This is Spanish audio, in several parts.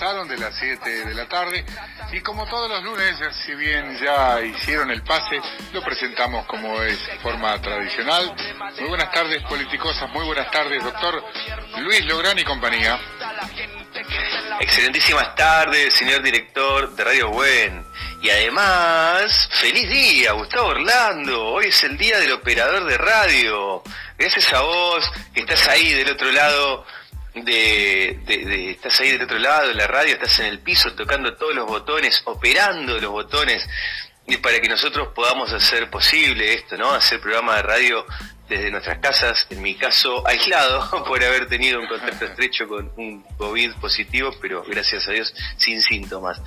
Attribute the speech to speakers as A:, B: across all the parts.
A: pasaron de las 7 de la tarde y como todos los lunes, si bien ya hicieron el pase, lo presentamos como es forma tradicional. Muy buenas tardes, politicosas, muy buenas tardes, doctor Luis Lográn y compañía.
B: Excelentísimas tardes, señor director de Radio Buen. Y además, feliz día, Gustavo Orlando. Hoy es el día del operador de radio. Gracias a vos que estás ahí del otro lado de, estás ahí del otro lado de la radio, estás en el piso tocando todos los botones, operando los botones y para que nosotros podamos hacer posible esto, ¿no? Hacer programa de radio desde nuestras casas, en mi caso aislado por haber tenido un contacto estrecho con un COVID positivo, pero gracias a Dios sin síntomas.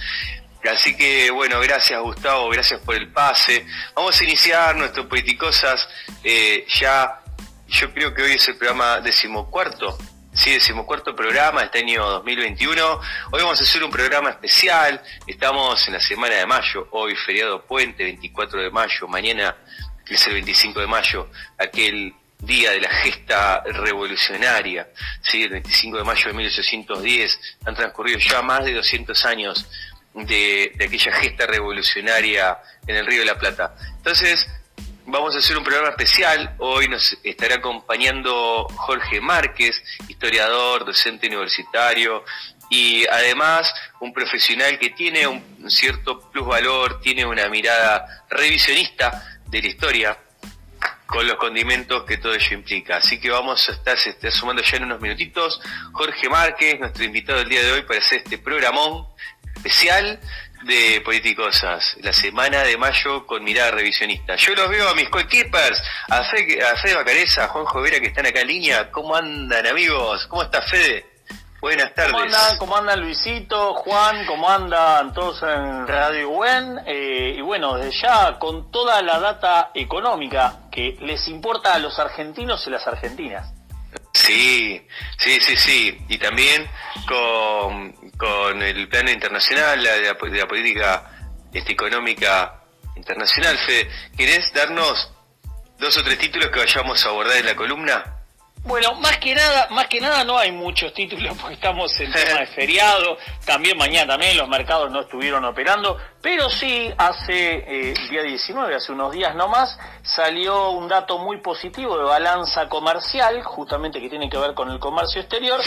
B: Así que bueno, gracias Gustavo, gracias por el pase. Vamos a iniciar nuestro Politicosas eh, ya, yo creo que hoy es el programa decimocuarto, sí, decimocuarto programa este año 2021. Hoy vamos a hacer un programa especial, estamos en la semana de mayo, hoy feriado puente, 24 de mayo, mañana es el 25 de mayo, aquel día de la gesta revolucionaria, ¿sí? el 25 de mayo de 1810, han transcurrido ya más de 200 años de, aquella gesta revolucionaria en el Río de la Plata. Entonces, vamos a hacer un programa especial. Hoy nos estará acompañando Jorge Márquez, historiador, docente universitario y además un profesional que tiene un cierto plusvalor, tiene una mirada revisionista de la historia con los condimentos que todo ello implica. Así que vamos a estar, sumando ya en unos minutitos Jorge Márquez, nuestro invitado del día de hoy para hacer este programón especial de Politicosas, la semana de mayo con mirada revisionista. Yo los veo a mis coequippers, a Fede, a Fede Bacareza, a Juan Vera que están acá en línea. ¿Cómo andan amigos? ¿Cómo está Fede? Buenas tardes.
C: ¿Cómo andan, cómo andan Luisito, Juan? ¿Cómo andan todos en Radio Buen? Eh, y bueno, desde ya con toda la data económica que les importa a los argentinos y las argentinas.
B: Sí, sí, sí, sí. Y también con, con el plano internacional, de la, la política este, económica internacional. Fede, ¿querés darnos dos o tres títulos que vayamos a abordar en la columna?
C: Bueno, más que nada, más que nada no hay muchos títulos porque estamos en tema de feriado. También mañana también los mercados no estuvieron operando, pero sí hace eh, el día 19, hace unos días nomás, salió un dato muy positivo de balanza comercial, justamente que tiene que ver con el comercio exterior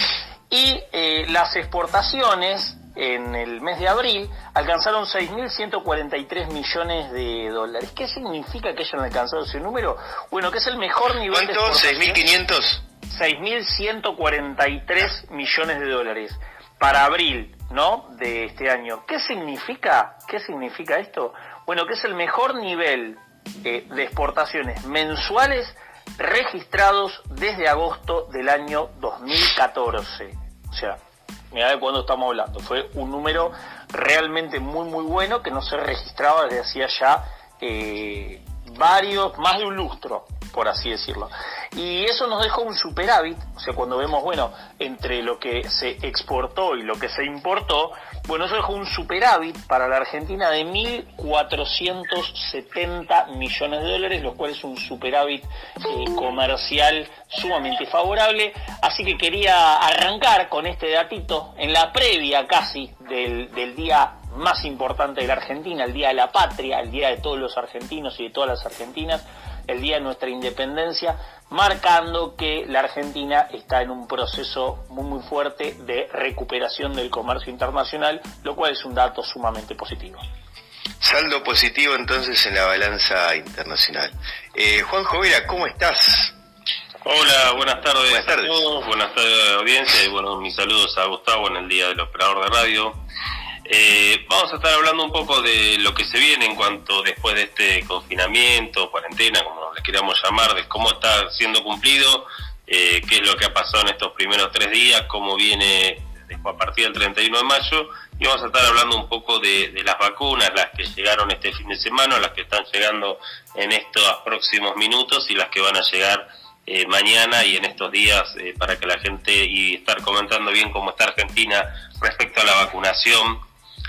C: y eh, las exportaciones en el mes de abril alcanzaron 6.143 millones de dólares. ¿Qué significa que hayan alcanzado ese número? Bueno, que es el mejor nivel
B: de exportación. ¿6.500?
C: 6.143 millones de dólares para abril, ¿no? De este año. ¿Qué significa? ¿Qué significa esto? Bueno, que es el mejor nivel eh, de exportaciones mensuales registrados desde agosto del año 2014. O sea, mira de cuándo estamos hablando. Fue un número realmente muy, muy bueno que no se registraba desde hacía ya eh, varios, más de un lustro por así decirlo. Y eso nos dejó un superávit, o sea, cuando vemos, bueno, entre lo que se exportó y lo que se importó, bueno, eso dejó un superávit para la Argentina de 1.470 millones de dólares, lo cual es un superávit eh, comercial sumamente favorable. Así que quería arrancar con este datito en la previa casi del, del día más importante de la Argentina, el Día de la Patria, el Día de todos los argentinos y de todas las argentinas el día de nuestra independencia, marcando que la Argentina está en un proceso muy muy fuerte de recuperación del comercio internacional, lo cual es un dato sumamente positivo.
B: Saldo positivo entonces en la balanza internacional. Eh, Juan Jovera, ¿cómo estás?
D: Hola, buenas tardes, buenas tardes. a todos, buenas tardes audiencia y bueno, mis saludos a Gustavo en el Día del Operador de Radio. Eh, vamos a estar hablando un poco de lo que se viene en cuanto después de este confinamiento, cuarentena, como le queramos llamar, de cómo está siendo cumplido, eh, qué es lo que ha pasado en estos primeros tres días, cómo viene después a partir del 31 de mayo, y vamos a estar hablando un poco de, las vacunas, las que llegaron este fin de semana, las que están llegando en estos próximos minutos y las que van a llegar eh, mañana y en estos días para que la gente y estar comentando bien cómo está Argentina respecto a la vacunación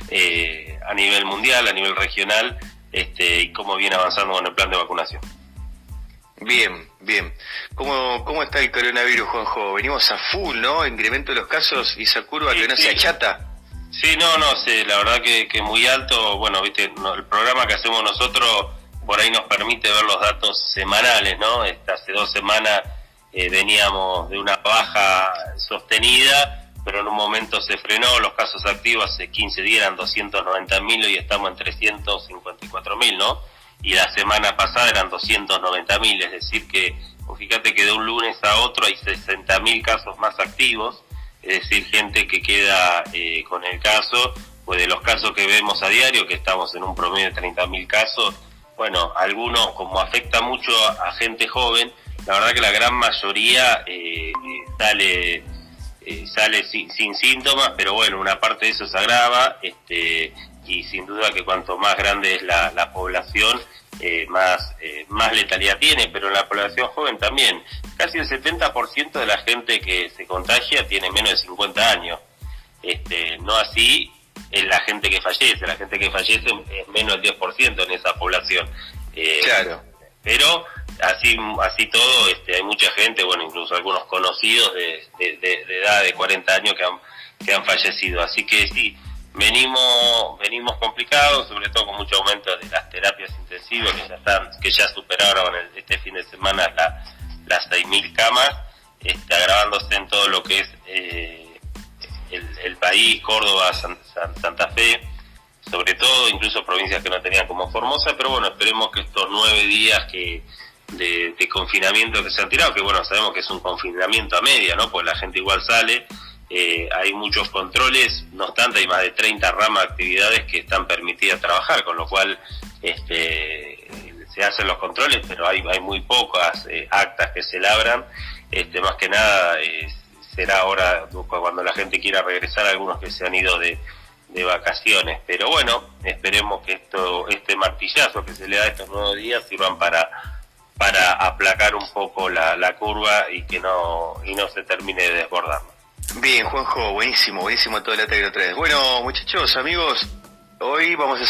D: eh, a nivel mundial, a nivel regional, este, y cómo viene avanzando con el plan de vacunación.
B: Bien, bien. ¿Cómo, cómo está el coronavirus, Juanjo? Venimos a full, ¿no? Incremento de los casos y esa curva que no se achata.
D: Sí, no, no, sí, la verdad que, que muy alto. Bueno, viste, el programa que hacemos nosotros por ahí nos permite ver los datos semanales, ¿no? Este, hace dos semanas eh, veníamos de una baja sostenida, pero en un momento se frenó, los casos activos hace 15 días eran 290 mil y estamos en 354 mil, ¿no? Y la semana pasada eran 290 mil, es decir que, fíjate que de un lunes a otro hay 60 mil casos más activos es decir, gente que queda eh, con el caso, pues de los casos que vemos a diario, que estamos en un promedio de 30.000 casos, bueno, algunos como afecta mucho a, gente joven, la verdad que la gran mayoría eh, sale eh, sale sin, síntomas, pero bueno, una parte de eso se agrava, este, y sin duda que cuanto más grande es la, la población, eh, más, eh, más letalidad tiene, pero en la población joven también. Casi el 70% de la gente que se contagia tiene menos de 50 años. Este, no así en la gente que fallece, la gente que fallece es menos del 10% en esa población.
B: Claro.
D: Pero así así todo, este, hay mucha gente, bueno, incluso algunos conocidos de, de, edad de 40 años que han, que han fallecido. Así que sí, venimos venimos complicados, sobre todo con mucho aumento de las terapias intensivas que ya están que ya superaron este fin de semana las 6.000 camas, este, agravándose en todo lo que es eh, el, país, Córdoba, Santa Fe, sobre todo incluso provincias que no tenían como Formosa, pero bueno, esperemos que estos nueve días que de, confinamiento que se han tirado, que bueno, sabemos que es un confinamiento a media, ¿no? Pues la gente igual sale, eh, hay muchos controles, no obstante hay más de 30 ramas de actividades que están permitidas trabajar, con lo cual este, se hacen los controles, pero hay, hay muy pocas eh, actas que se labran, este, más que nada eh, será ahora cuando la gente quiera regresar, algunos que se han ido de, de vacaciones, pero bueno, esperemos que esto, este martillazo que se le da estos nuevos días sirvan para para aplacar un poco la, curva y que no y no se termine de desbordar.
B: Bien, Juanjo, buenísimo, buenísimo todo el Atagro 3. Bueno, muchachos, amigos, hoy vamos a